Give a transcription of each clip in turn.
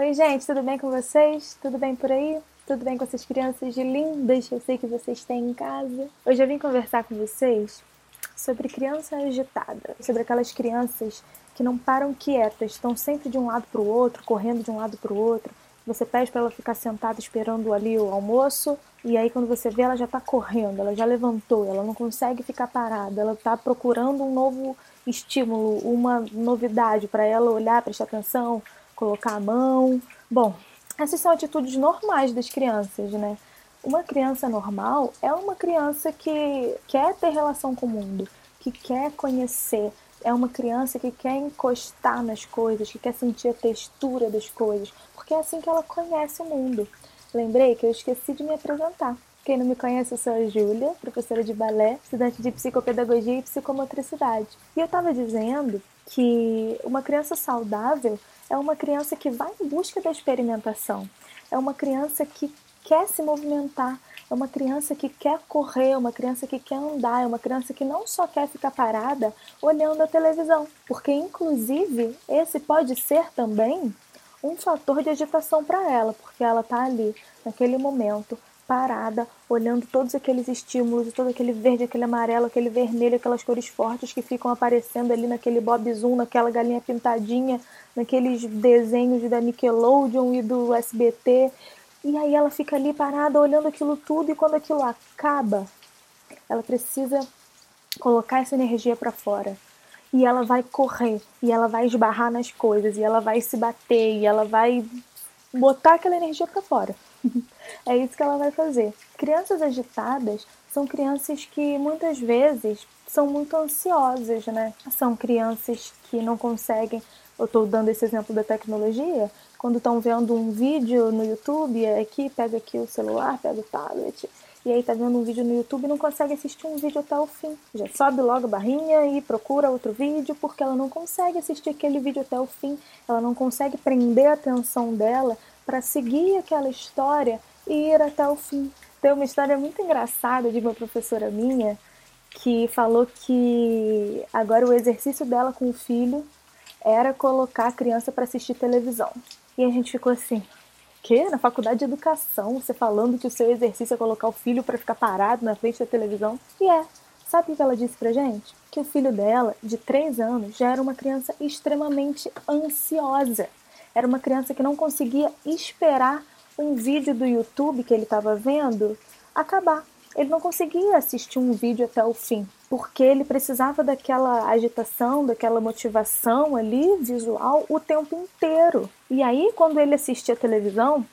Oi, gente, tudo bem com vocês? Tudo bem por aí? Tudo bem com essas crianças lindas eu sei que vocês têm em casa? Hoje eu vim conversar com vocês sobre criança agitada, sobre aquelas crianças que não param quietas, estão sempre de um lado para o outro, correndo de um lado para o outro. Você pede para ela ficar sentada esperando ali o almoço, e aí quando você vê ela já está correndo, ela já levantou, ela não consegue ficar parada, ela está procurando um novo estímulo, uma novidade para ela olhar, prestar atenção, colocar a mão. Bom, essas são atitudes normais das crianças, né? Uma criança normal é uma criança que quer ter relação com o mundo, que quer conhecer, é uma criança que quer encostar nas coisas, que quer sentir a textura das coisas, porque é assim que ela conhece o mundo. Lembrei que eu esqueci de me apresentar. Quem não me conhece, eu sou a Júlia, professora de balé, estudante de psicopedagogia e psicomotricidade. E eu estava dizendo que uma criança saudável é uma criança que vai em busca da experimentação, é uma criança que quer se movimentar, é uma criança que quer correr, é uma criança que quer andar, é uma criança que não só quer ficar parada olhando a televisão, porque inclusive esse pode ser também um fator de agitação para ela, porque ela está ali naquele momento parada, olhando todos aqueles estímulos, todo aquele verde, aquele amarelo, aquele vermelho, aquelas cores fortes que ficam aparecendo ali naquele Bob Zoom, naquela galinha pintadinha, naqueles desenhos da Nickelodeon e do SBT. E aí ela fica ali parada olhando aquilo tudo e quando aquilo acaba, ela precisa colocar essa energia para fora. E ela vai correr, e ela vai esbarrar nas coisas, e ela vai se bater, e ela vai botar aquela energia para fora. é isso que ela vai fazer. Crianças agitadas são crianças que muitas vezes são muito ansiosas, né? São crianças que não conseguem. Eu estou dando esse exemplo da tecnologia. Quando estão vendo um vídeo no YouTube, é aqui pega aqui o celular, pega o tablet, e aí tá vendo um vídeo no YouTube e não consegue assistir um vídeo até o fim. Já sobe logo a barrinha e procura outro vídeo porque ela não consegue assistir aquele vídeo até o fim. Ela não consegue prender a atenção dela para seguir aquela história e ir até o fim. Tem uma história muito engraçada de uma professora minha que falou que agora o exercício dela com o filho era colocar a criança para assistir televisão. E a gente ficou assim: que? Na faculdade de educação, você falando que o seu exercício é colocar o filho para ficar parado na frente da televisão? E é. Sabe o que ela disse pra gente? Que o filho dela, de 3 anos, já era uma criança extremamente ansiosa. Era uma criança que não conseguia esperar um vídeo do YouTube que ele estava vendo acabar. Ele não conseguia assistir um vídeo até o fim, porque ele precisava daquela agitação, daquela motivação ali visual o tempo inteiro. E aí, quando ele assistia televisão,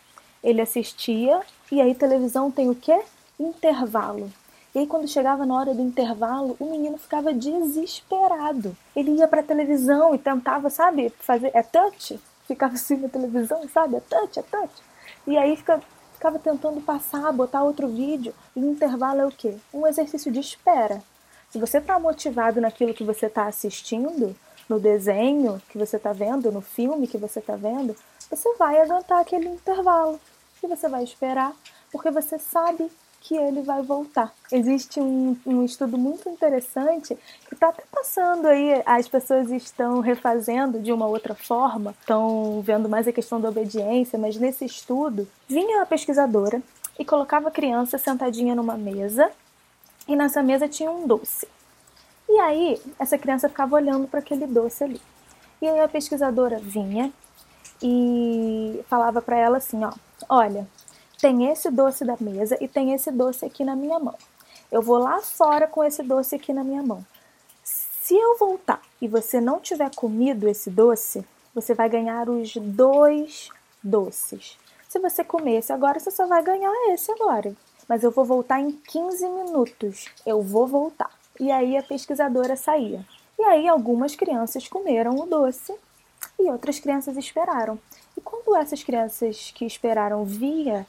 ele assistia e aí televisão tem o quê? Intervalo. E aí, quando chegava na hora do intervalo, o menino ficava desesperado. Ele ia para televisão e tentava, sabe, fazer. É touch? Ficava assim na televisão, sabe? É touch, é touch. E aí fica, ficava tentando passar, botar outro vídeo. E o intervalo é o quê? Um exercício de espera. Se você está motivado naquilo que você está assistindo, no desenho que você está vendo, no filme que você está vendo, você vai aguentar aquele intervalo. E você vai esperar, porque você sabe que ele vai voltar. Existe um, um estudo muito interessante que está até passando aí, as pessoas estão refazendo de uma outra forma, estão vendo mais a questão da obediência, mas nesse estudo vinha a pesquisadora e colocava a criança sentadinha numa mesa e nessa mesa tinha um doce. E aí essa criança ficava olhando para aquele doce ali. E aí a pesquisadora vinha e falava para ela assim, ó, olha, tem esse doce da mesa e tem esse doce aqui na minha mão. Eu vou lá fora com esse doce aqui na minha mão. Se eu voltar e você não tiver comido esse doce, você vai ganhar os dois doces. Se você comer esse agora, você só vai ganhar esse agora. Mas eu vou voltar em 15 minutos. Eu vou voltar. E aí a pesquisadora saía. E aí algumas crianças comeram o doce e outras crianças esperaram. E quando essas crianças que esperaram via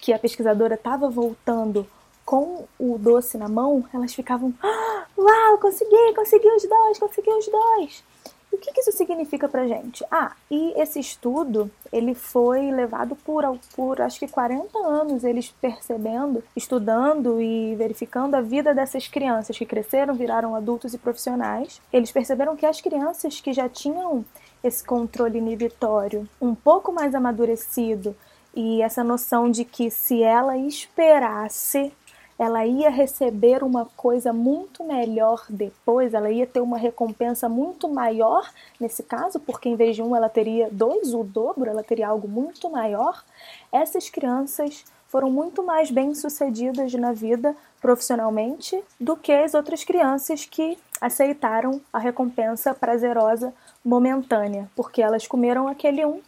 que a pesquisadora estava voltando com o doce na mão, elas ficavam: ah, Uau, consegui, consegui os dois, consegui os dois. E o que, que isso significa pra gente? Ah, e esse estudo, ele foi levado por, por acho que 40 anos, eles percebendo, estudando e verificando a vida dessas crianças que cresceram, viraram adultos e profissionais. Eles perceberam que as crianças que já tinham esse controle inibitório um pouco mais amadurecido e essa noção de que se ela esperasse, ela ia receber uma coisa muito melhor depois, ela ia ter uma recompensa muito maior nesse caso, porque em vez de um ela teria dois, o dobro, ela teria algo muito maior. Essas crianças foram muito mais bem-sucedidas na vida profissionalmente do que as outras crianças que aceitaram a recompensa prazerosa momentânea, porque elas comeram aquele um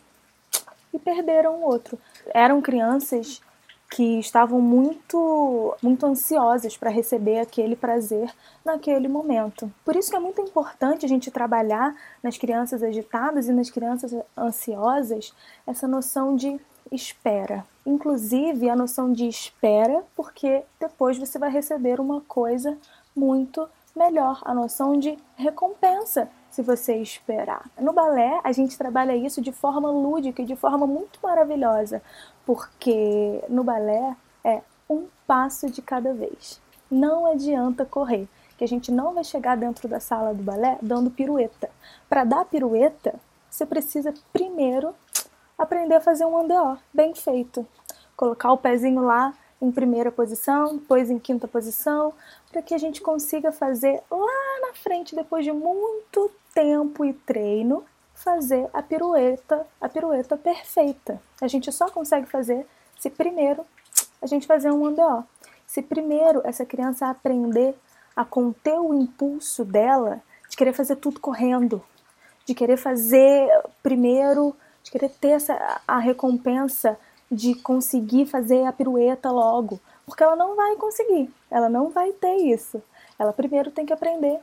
e perderam o outro. Eram crianças que estavam muito muito ansiosas para receber aquele prazer naquele momento. Por isso que é muito importante a gente trabalhar nas crianças agitadas e nas crianças ansiosas essa noção de espera. Inclusive a noção de espera, porque depois você vai receber uma coisa muito melhor, a noção de recompensa se você esperar. No balé, a gente trabalha isso de forma lúdica e de forma muito maravilhosa, porque no balé é um passo de cada vez. Não adianta correr, que a gente não vai chegar dentro da sala do balé dando pirueta. Para dar pirueta, você precisa primeiro aprender a fazer um andeó bem feito. Colocar o pezinho lá em primeira posição, depois em quinta posição, para que a gente consiga fazer lá na frente, depois de muito tempo e treino, fazer a pirueta, a pirueta perfeita. A gente só consegue fazer se primeiro a gente fazer um andeó. Se primeiro essa criança aprender a conter o impulso dela de querer fazer tudo correndo, de querer fazer primeiro, de querer ter essa, a recompensa de conseguir fazer a pirueta logo, porque ela não vai conseguir, ela não vai ter isso. Ela primeiro tem que aprender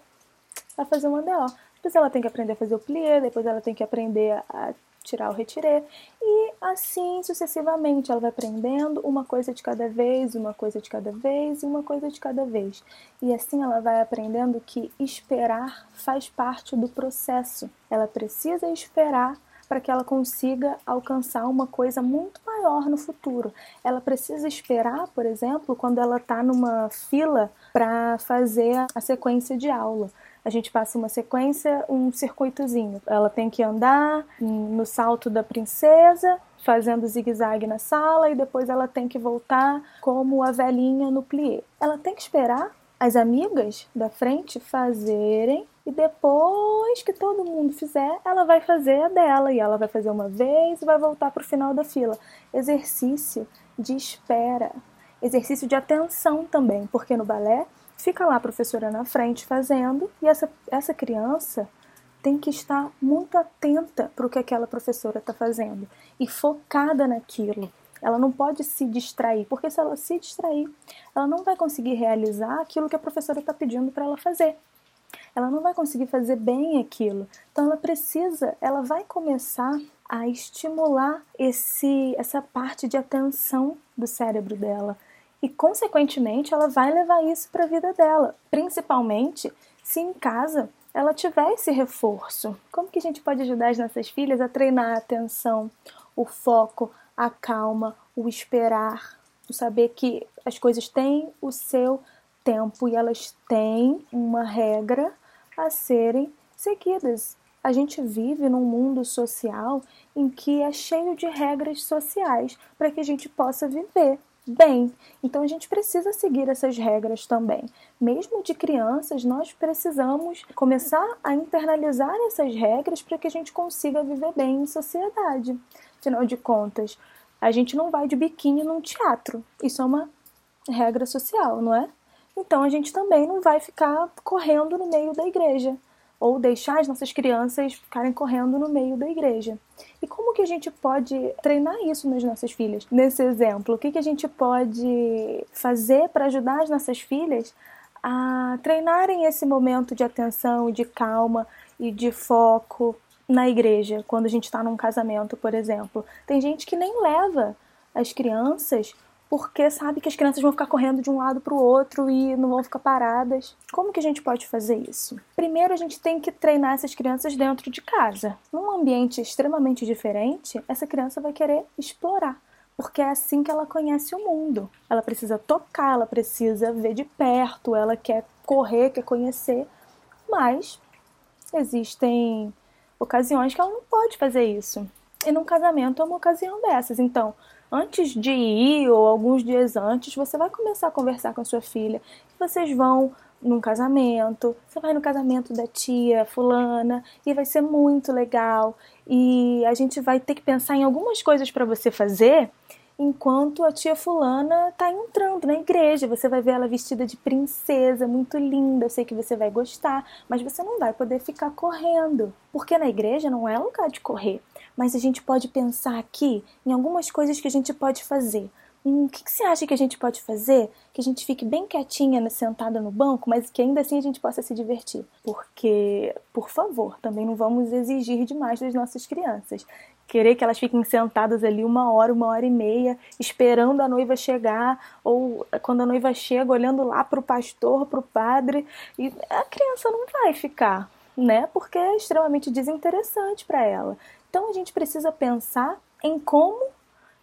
a fazer um andeó, depois ela tem que aprender a fazer o plié, depois ela tem que aprender a tirar o retiré e assim sucessivamente ela vai aprendendo uma coisa de cada vez, uma coisa de cada vez e uma coisa de cada vez. E assim ela vai aprendendo que esperar faz parte do processo. Ela precisa esperar para que ela consiga alcançar uma coisa muito maior no futuro. Ela precisa esperar, por exemplo, quando ela está numa fila para fazer a sequência de aula. A gente passa uma sequência, um circuitozinho. Ela tem que andar no salto da princesa, fazendo zigue-zague na sala, e depois ela tem que voltar como a velhinha no plié. Ela tem que esperar as amigas da frente fazerem e depois que todo mundo fizer, ela vai fazer a dela. E ela vai fazer uma vez e vai voltar para o final da fila. Exercício de espera, exercício de atenção também, porque no balé fica lá a professora na frente fazendo. E essa, essa criança tem que estar muito atenta para o que aquela professora está fazendo. E focada naquilo. Ela não pode se distrair, porque se ela se distrair, ela não vai conseguir realizar aquilo que a professora está pedindo para ela fazer ela não vai conseguir fazer bem aquilo. Então ela precisa, ela vai começar a estimular esse essa parte de atenção do cérebro dela. E consequentemente, ela vai levar isso para a vida dela, principalmente se em casa ela tiver esse reforço. Como que a gente pode ajudar as nossas filhas a treinar a atenção, o foco, a calma, o esperar, o saber que as coisas têm o seu tempo e elas têm uma regra a serem seguidas. A gente vive num mundo social em que é cheio de regras sociais para que a gente possa viver bem. Então a gente precisa seguir essas regras também. Mesmo de crianças, nós precisamos começar a internalizar essas regras para que a gente consiga viver bem em sociedade. Afinal de contas, a gente não vai de biquíni num teatro. Isso é uma regra social, não é? Então a gente também não vai ficar correndo no meio da igreja ou deixar as nossas crianças ficarem correndo no meio da igreja. E como que a gente pode treinar isso nas nossas filhas? Nesse exemplo, o que, que a gente pode fazer para ajudar as nossas filhas a treinarem esse momento de atenção e de calma e de foco na igreja, quando a gente está num casamento, por exemplo? Tem gente que nem leva as crianças porque sabe que as crianças vão ficar correndo de um lado para o outro e não vão ficar paradas. Como que a gente pode fazer isso? Primeiro, a gente tem que treinar essas crianças dentro de casa. Num ambiente extremamente diferente, essa criança vai querer explorar, porque é assim que ela conhece o mundo. Ela precisa tocar, ela precisa ver de perto, ela quer correr, quer conhecer, mas existem ocasiões que ela não pode fazer isso. E num casamento é uma ocasião dessas. Então, antes de ir ou alguns dias antes, você vai começar a conversar com a sua filha. Vocês vão num casamento, você vai no casamento da tia fulana e vai ser muito legal. E a gente vai ter que pensar em algumas coisas para você fazer enquanto a tia fulana tá entrando na igreja. Você vai ver ela vestida de princesa, muito linda. Eu sei que você vai gostar, mas você não vai poder ficar correndo, porque na igreja não é lugar de correr. Mas a gente pode pensar aqui em algumas coisas que a gente pode fazer. Hum, o que, que, você acha que a gente pode fazer que a gente fique bem quietinha, né, sentada no banco, mas que ainda assim a gente possa se divertir? Porque, por favor, também não vamos exigir demais das nossas crianças. Querer que elas fiquem sentadas ali uma hora, uma hora e meia, esperando a noiva chegar, ou quando a noiva chega, olhando lá para o pastor, para o padre, e a criança não vai ficar, né? Porque é extremamente desinteressante para ela. Então a gente precisa pensar em como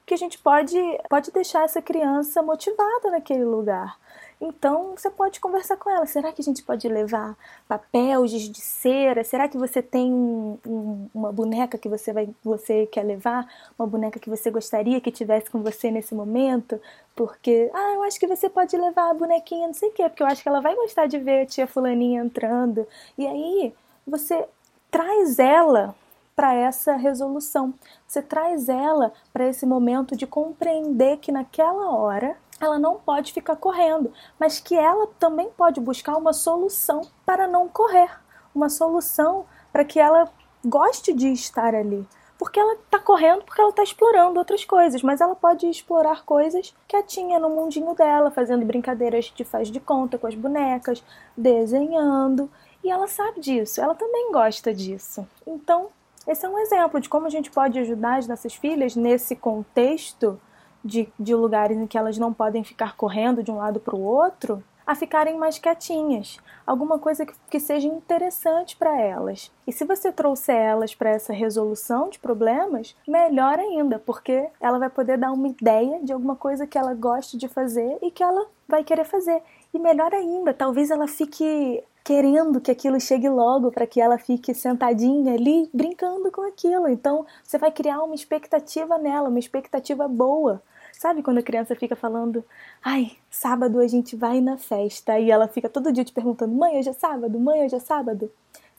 que a gente pode, pode deixar essa criança motivada naquele lugar. Então você pode conversar com ela. Será que a gente pode levar papel, giz de cera? Será que você tem um, um, uma boneca que você vai, você quer levar? Uma boneca que você gostaria que tivesse com você nesse momento? Porque, ah, eu acho que você pode levar a bonequinha, não sei o quê, porque eu acho que ela vai gostar de ver a tia fulaninha entrando. E aí você traz ela para essa resolução. Você traz ela para esse momento de compreender que naquela hora ela não pode ficar correndo, mas que ela também pode buscar uma solução para não correr, uma solução para que ela goste de estar ali. Porque ela está correndo, porque ela está explorando outras coisas, mas ela pode explorar coisas que a tinha no mundinho dela, fazendo brincadeiras de faz de conta com as bonecas, desenhando, e ela sabe disso, ela também gosta disso. Então, esse é um exemplo de como a gente pode ajudar as nossas filhas nesse contexto de, de lugares em que elas não podem ficar correndo de um lado para o outro, a ficarem mais quietinhas, alguma coisa que, que seja interessante para elas. E se você trouxer elas para essa resolução de problemas, melhor ainda, porque ela vai poder dar uma ideia de alguma coisa que ela goste de fazer e que ela vai querer fazer. E melhor ainda, talvez ela fique querendo que aquilo chegue logo para que ela fique sentadinha ali brincando com aquilo. Então, você vai criar uma expectativa nela, uma expectativa boa. Sabe quando a criança fica falando, ai, sábado a gente vai na festa, e ela fica todo dia te perguntando, mãe, hoje é sábado, mãe, hoje é sábado?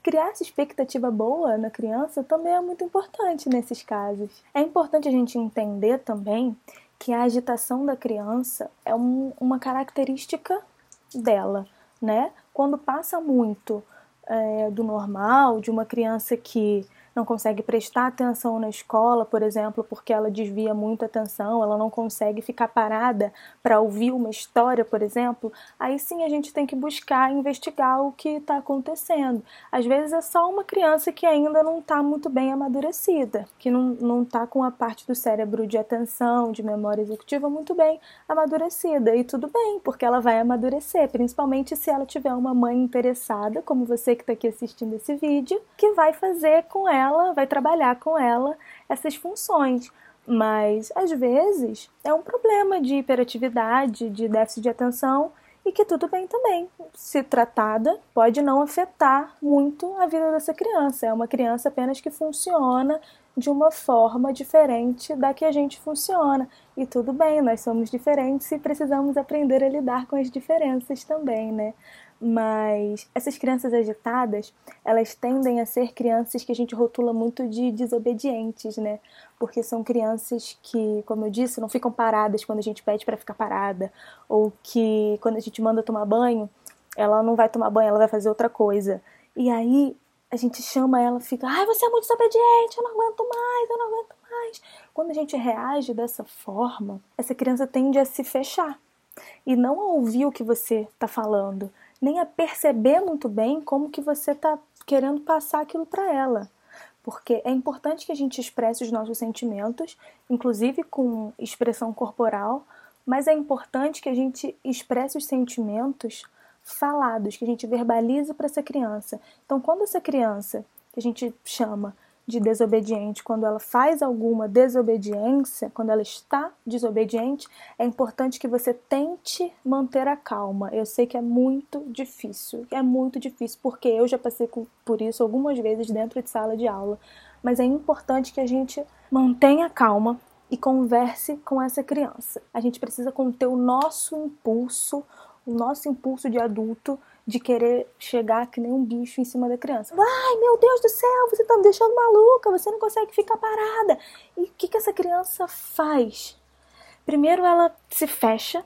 Criar essa expectativa boa na criança também é muito importante nesses casos. É importante a gente entender também que a agitação da criança é um, uma característica dela né? Quando passa muito é, do normal, de uma criança que não consegue prestar atenção na escola, por exemplo, porque ela desvia muito a atenção, ela não consegue ficar parada para ouvir uma história, por exemplo, aí sim a gente tem que buscar investigar o que está acontecendo. Às vezes é só uma criança que ainda não está muito bem amadurecida, que não está com a parte do cérebro de atenção, de memória executiva muito bem amadurecida. E tudo bem, porque ela vai amadurecer, principalmente se ela tiver uma mãe interessada, como você que está aqui assistindo esse vídeo, que vai fazer com ela ela, vai trabalhar com ela essas funções. Mas às vezes é um problema de hiperatividade, de déficit de atenção e que tudo bem também. Se tratada, pode não afetar muito a vida dessa criança. É uma criança apenas que funciona de uma forma diferente da que a gente funciona. E tudo bem, nós somos diferentes e precisamos aprender a lidar com as diferenças também, né? Mas essas crianças agitadas, elas tendem a ser crianças que a gente rotula muito de desobedientes, né? Porque são crianças que, como eu disse, não ficam paradas quando a gente pede para ficar parada, ou que quando a gente manda tomar banho, ela não vai tomar banho, ela vai fazer outra coisa. E aí a gente chama ela, fica, ai, você é muito desobediente, eu não aguento mais, eu não aguento mais. Quando a gente reage dessa forma, essa criança tende a se fechar e não ouvir o que você está falando nem a perceber muito bem como que você está querendo passar aquilo para ela. Porque é importante que a gente expresse os nossos sentimentos, inclusive com expressão corporal, mas é importante que a gente expresse os sentimentos falados, que a gente verbalize para essa criança. Então, quando essa criança, que a gente chama, de desobediente, quando ela faz alguma desobediência, quando ela está desobediente, é importante que você tente manter a calma. Eu sei que é muito difícil, é muito difícil, porque eu já passei por isso algumas vezes dentro de sala de aula, mas é importante que a gente mantenha calma e converse com essa criança. A gente precisa conter o nosso impulso, o nosso impulso de adulto de querer chegar que nem um bicho em cima da criança. Ai, meu Deus do céu, você tá me deixando maluca, você não consegue ficar parada. E o que, que essa criança faz? Primeiro, ela se fecha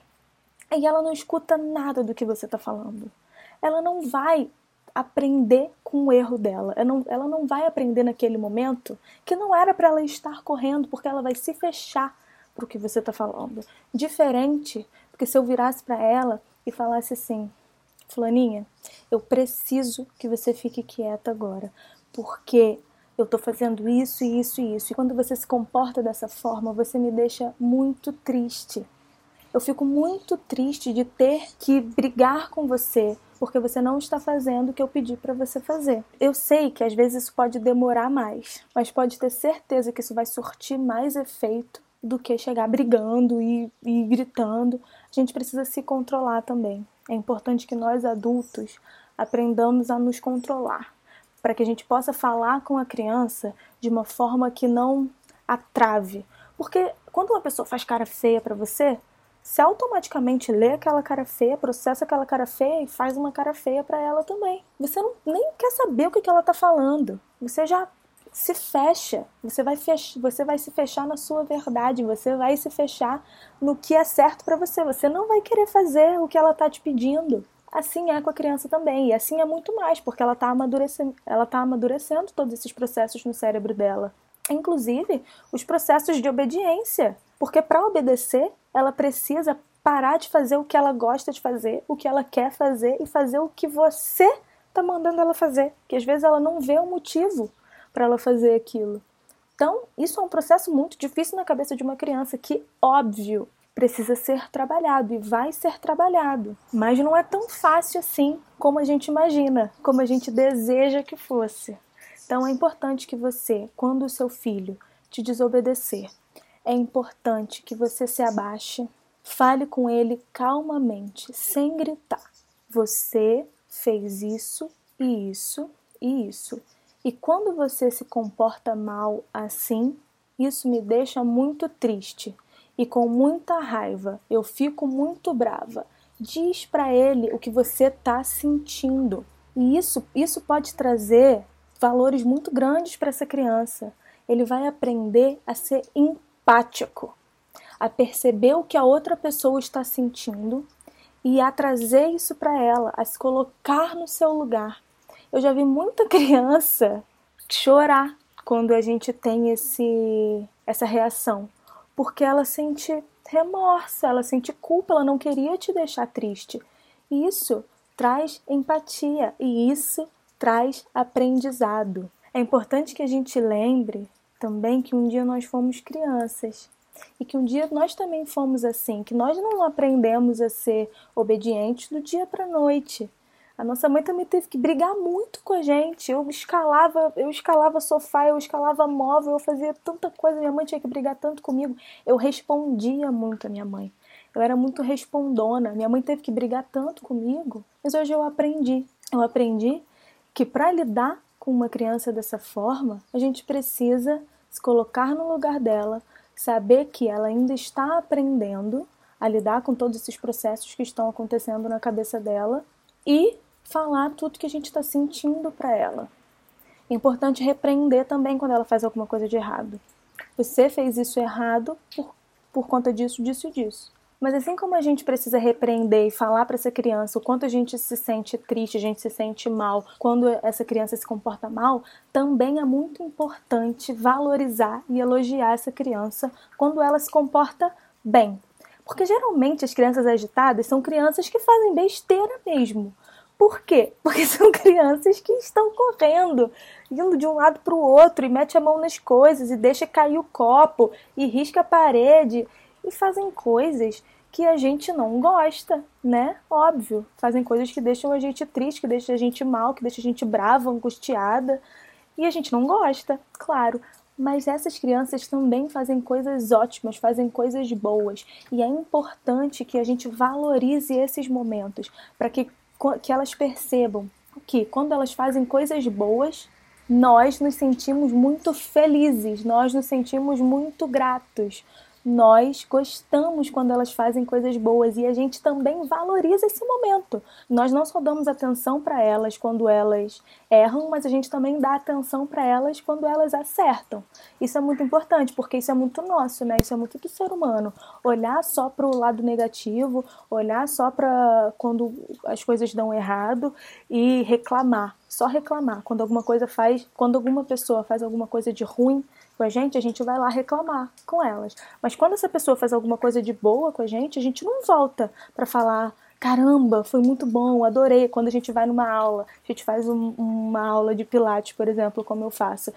e ela não escuta nada do que você tá falando. Ela não vai aprender com o erro dela. Ela não, ela não vai aprender naquele momento que não era para ela estar correndo, porque ela vai se fechar para o que você está falando. Diferente, porque se eu virasse para ela e falasse assim: Fulaninha, eu preciso que você fique quieta agora, porque eu tô fazendo isso, isso e isso. E quando você se comporta dessa forma, você me deixa muito triste. Eu fico muito triste de ter que brigar com você porque você não está fazendo o que eu pedi para você fazer. Eu sei que às vezes isso pode demorar mais, mas pode ter certeza que isso vai surtir mais efeito do que chegar brigando e, e gritando. A gente precisa se controlar também. É importante que nós adultos aprendamos a nos controlar, para que a gente possa falar com a criança de uma forma que não atrave. Porque quando uma pessoa faz cara feia para você, você automaticamente lê aquela cara feia, processa aquela cara feia e faz uma cara feia para ela também. Você não, nem quer saber o que, que ela tá falando. Você já se fecha, você vai, fech você vai se fechar na sua verdade, você vai se fechar no que é certo para você. Você não vai querer fazer o que ela tá te pedindo. Assim é com a criança também, e assim é muito mais, porque ela está amadurecendo, ela tá amadurecendo todos esses processos no cérebro dela. Inclusive, os processos de obediência. Porque para obedecer, ela precisa parar de fazer o que ela gosta de fazer, o que ela quer fazer e fazer o que você está mandando ela fazer. Que às vezes ela não vê o motivo para ela fazer aquilo. Então, isso é um processo muito difícil na cabeça de uma criança que, óbvio, precisa ser trabalhado e vai ser trabalhado. Mas não é tão fácil assim como a gente imagina, como a gente deseja que fosse. Então, é importante que você, quando o seu filho te desobedecer, é importante que você se abaixe, fale com ele calmamente, sem gritar. Você fez isso e isso e isso. E quando você se comporta mal assim, isso me deixa muito triste e com muita raiva. Eu fico muito brava. Diz para ele o que você está sentindo. E isso, isso pode trazer valores muito grandes para essa criança. Ele vai aprender a ser empático, a perceber o que a outra pessoa está sentindo e a trazer isso para ela, a se colocar no seu lugar eu já vi muita criança chorar quando a gente tem esse essa reação, porque ela sente remorso, ela sente culpa, ela não queria te deixar triste. Isso traz empatia e isso traz aprendizado. É importante que a gente lembre também que um dia nós fomos crianças e que um dia nós também fomos assim, que nós não aprendemos a ser obedientes do dia para a noite. A nossa mãe também teve que brigar muito com a gente. Eu escalava, eu escalava sofá, eu escalava móvel, eu fazia tanta coisa. Minha mãe tinha que brigar tanto comigo. Eu respondia muito a minha mãe. Eu era muito respondona. Minha mãe teve que brigar tanto comigo. Mas hoje eu aprendi. Eu aprendi que para lidar com uma criança dessa forma, a gente precisa se colocar no lugar dela, saber que ela ainda está aprendendo a lidar com todos esses processos que estão acontecendo na cabeça dela e falar tudo que a gente está sentindo para ela. É importante repreender também quando ela faz alguma coisa de errado. Você fez isso errado por, por conta disso, disso e disso. Mas assim como a gente precisa repreender e falar para essa criança o quanto a gente se sente triste, a gente se sente mal quando essa criança se comporta mal, também é muito importante valorizar e elogiar essa criança quando ela se comporta bem. Porque geralmente as crianças agitadas são crianças que fazem besteira mesmo. Por quê? Porque são crianças que estão correndo, indo de um lado para o outro e mete a mão nas coisas e deixa cair o copo e risca a parede e fazem coisas que a gente não gosta, né? Óbvio, fazem coisas que deixam a gente triste, que deixam a gente mal, que deixam a gente brava, angustiada. E a gente não gosta, claro. Mas essas crianças também fazem coisas ótimas, fazem coisas boas. E é importante que a gente valorize esses momentos para que, que elas percebam que quando elas fazem coisas boas, nós nos sentimos muito felizes, nós nos sentimos muito gratos, nós gostamos quando elas fazem coisas boas e a gente também valoriza esse momento. Nós não só damos atenção para elas quando elas erram, mas a gente também dá atenção para elas quando elas acertam. Isso é muito importante, porque isso é muito nosso, né? Isso é muito do ser humano. Olhar só para o lado negativo, olhar só para quando as coisas dão errado e reclamar, só reclamar. Quando alguma coisa faz, quando alguma pessoa faz alguma coisa de ruim, com a gente, a gente vai lá reclamar com elas. Mas quando essa pessoa faz alguma coisa de boa com a gente, a gente não volta para falar caramba, foi muito bom, adorei. Quando a gente vai numa aula, a gente faz um, uma aula de pilates, por exemplo, como eu faço.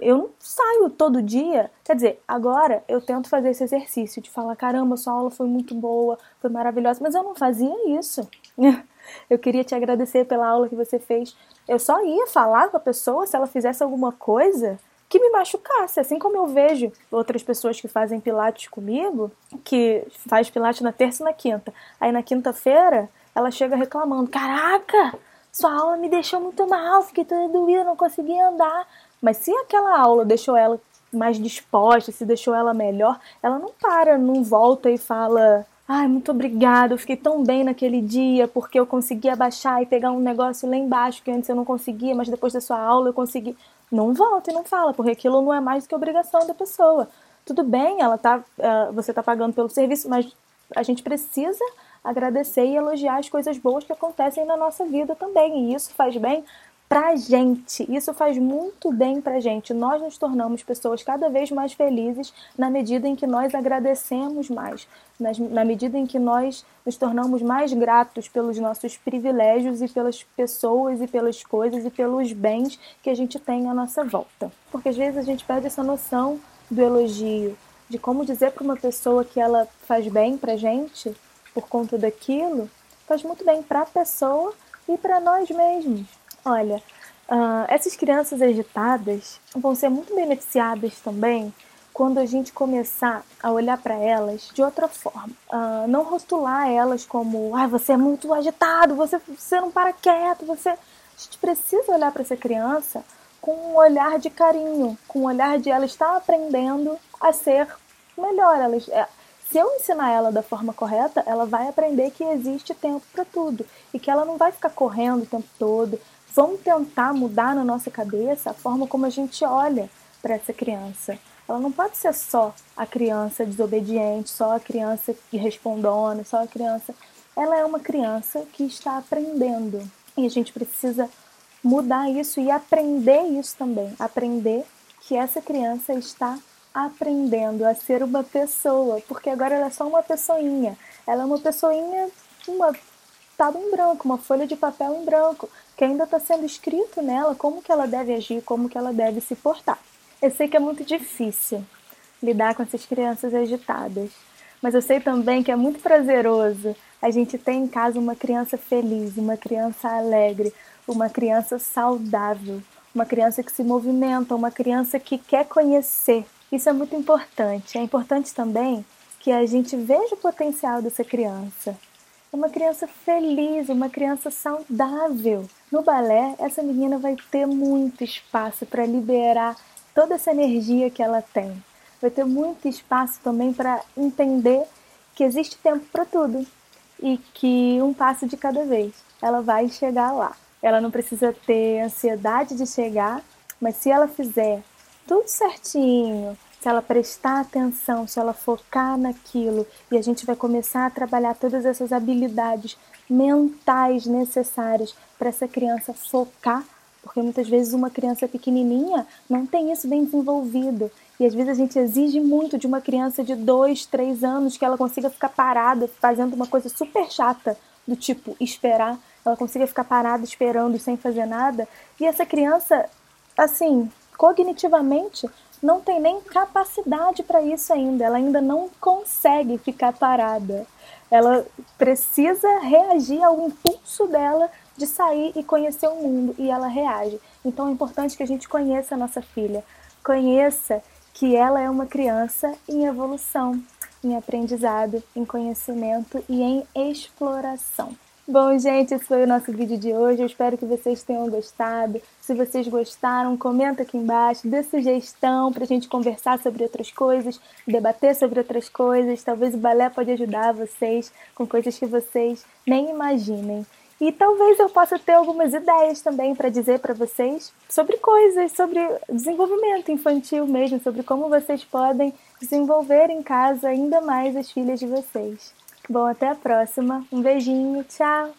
Eu não saio todo dia, quer dizer, agora eu tento fazer esse exercício de falar: caramba, sua aula foi muito boa, foi maravilhosa, mas eu não fazia isso. Eu queria te agradecer pela aula que você fez. Eu só ia falar com a pessoa se ela fizesse alguma coisa que me machucasse. Assim como eu vejo outras pessoas que fazem pilates comigo, que faz pilates na terça e na quinta. Aí na quinta-feira ela chega reclamando: Caraca, sua aula me deixou muito mal, fiquei toda doída, não consegui andar. Mas se aquela aula deixou ela mais disposta, se deixou ela melhor, ela não para, não volta e fala. Ai, muito obrigada, eu fiquei tão bem naquele dia porque eu consegui abaixar e pegar um negócio lá embaixo que antes eu não conseguia, mas depois da sua aula eu consegui não volta e não fala, porque aquilo não é mais do que obrigação da pessoa. Tudo bem, ela tá, uh, você está pagando pelo serviço, mas a gente precisa agradecer e elogiar as coisas boas que acontecem na nossa vida também. E isso faz bem pra gente. Isso faz muito bem pra gente. Nós nos tornamos pessoas cada vez mais felizes na medida em que nós agradecemos mais, na medida em que nós nos tornamos mais gratos pelos nossos privilégios e pelas pessoas e pelas coisas e pelos bens que a gente tem à nossa volta. Porque às vezes a gente perde essa noção do elogio, de como dizer para uma pessoa que ela faz bem pra gente por conta daquilo, faz muito bem para a pessoa e para nós mesmos. Olha, uh, essas crianças agitadas vão ser muito beneficiadas também quando a gente começar a olhar para elas de outra forma. Uh, não rotular elas como, ah, você é muito agitado, você, você não para quieto, você. A gente precisa olhar para essa criança com um olhar de carinho, com um olhar de ela estar aprendendo a ser melhor. Ela, é, se eu ensinar ela da forma correta, ela vai aprender que existe tempo para tudo e que ela não vai ficar correndo o tempo todo, vamos tentar mudar na nossa cabeça a forma como a gente olha para essa criança. Ela não pode ser só a criança desobediente, só a criança irrespondona, só a criança. Ela é uma criança que está aprendendo. E a gente precisa mudar isso e aprender isso também. Aprender que essa criança está aprendendo a ser uma pessoa, porque agora ela é só uma pessoinha. Ela é uma pessoinha, uma tábua em branco, uma folha de papel em branco que ainda está sendo escrito nela como que ela deve agir, como que ela deve se portar. Eu sei que é muito difícil lidar com essas crianças agitadas, mas eu sei também que é muito prazeroso a gente ter em casa uma criança feliz, uma criança alegre, uma criança saudável, uma criança que se movimenta, uma criança que quer conhecer. Isso é muito importante. É importante também que a gente veja o potencial dessa criança, uma criança feliz, uma criança saudável. No balé, essa menina vai ter muito espaço para liberar toda essa energia que ela tem. Vai ter muito espaço também para entender que existe tempo para tudo e que um passo de cada vez ela vai chegar lá. Ela não precisa ter ansiedade de chegar, mas se ela fizer tudo certinho, se ela prestar atenção, se ela focar naquilo, e a gente vai começar a trabalhar todas essas habilidades mentais necessárias para essa criança focar, porque muitas vezes uma criança pequenininha não tem isso bem desenvolvido. E às vezes a gente exige muito de uma criança de dois, três anos que ela consiga ficar parada fazendo uma coisa super chata, do tipo esperar, ela consiga ficar parada esperando sem fazer nada. E essa criança, assim, cognitivamente, não tem nem capacidade para isso ainda, ela ainda não consegue ficar parada. Ela precisa reagir ao impulso dela de sair e conhecer o mundo e ela reage. Então é importante que a gente conheça a nossa filha, conheça que ela é uma criança em evolução, em aprendizado, em conhecimento e em exploração. Bom, gente, esse foi o nosso vídeo de hoje. Eu espero que vocês tenham gostado. Se vocês gostaram, comenta aqui embaixo, dê sugestão para a gente conversar sobre outras coisas, debater sobre outras coisas. Talvez o balé pode ajudar vocês com coisas que vocês nem imaginem. E talvez eu possa ter algumas ideias também para dizer para vocês sobre coisas, sobre desenvolvimento infantil mesmo, sobre como vocês podem desenvolver em casa ainda mais as filhas de vocês. Bom, até a próxima. Um beijinho, tchau!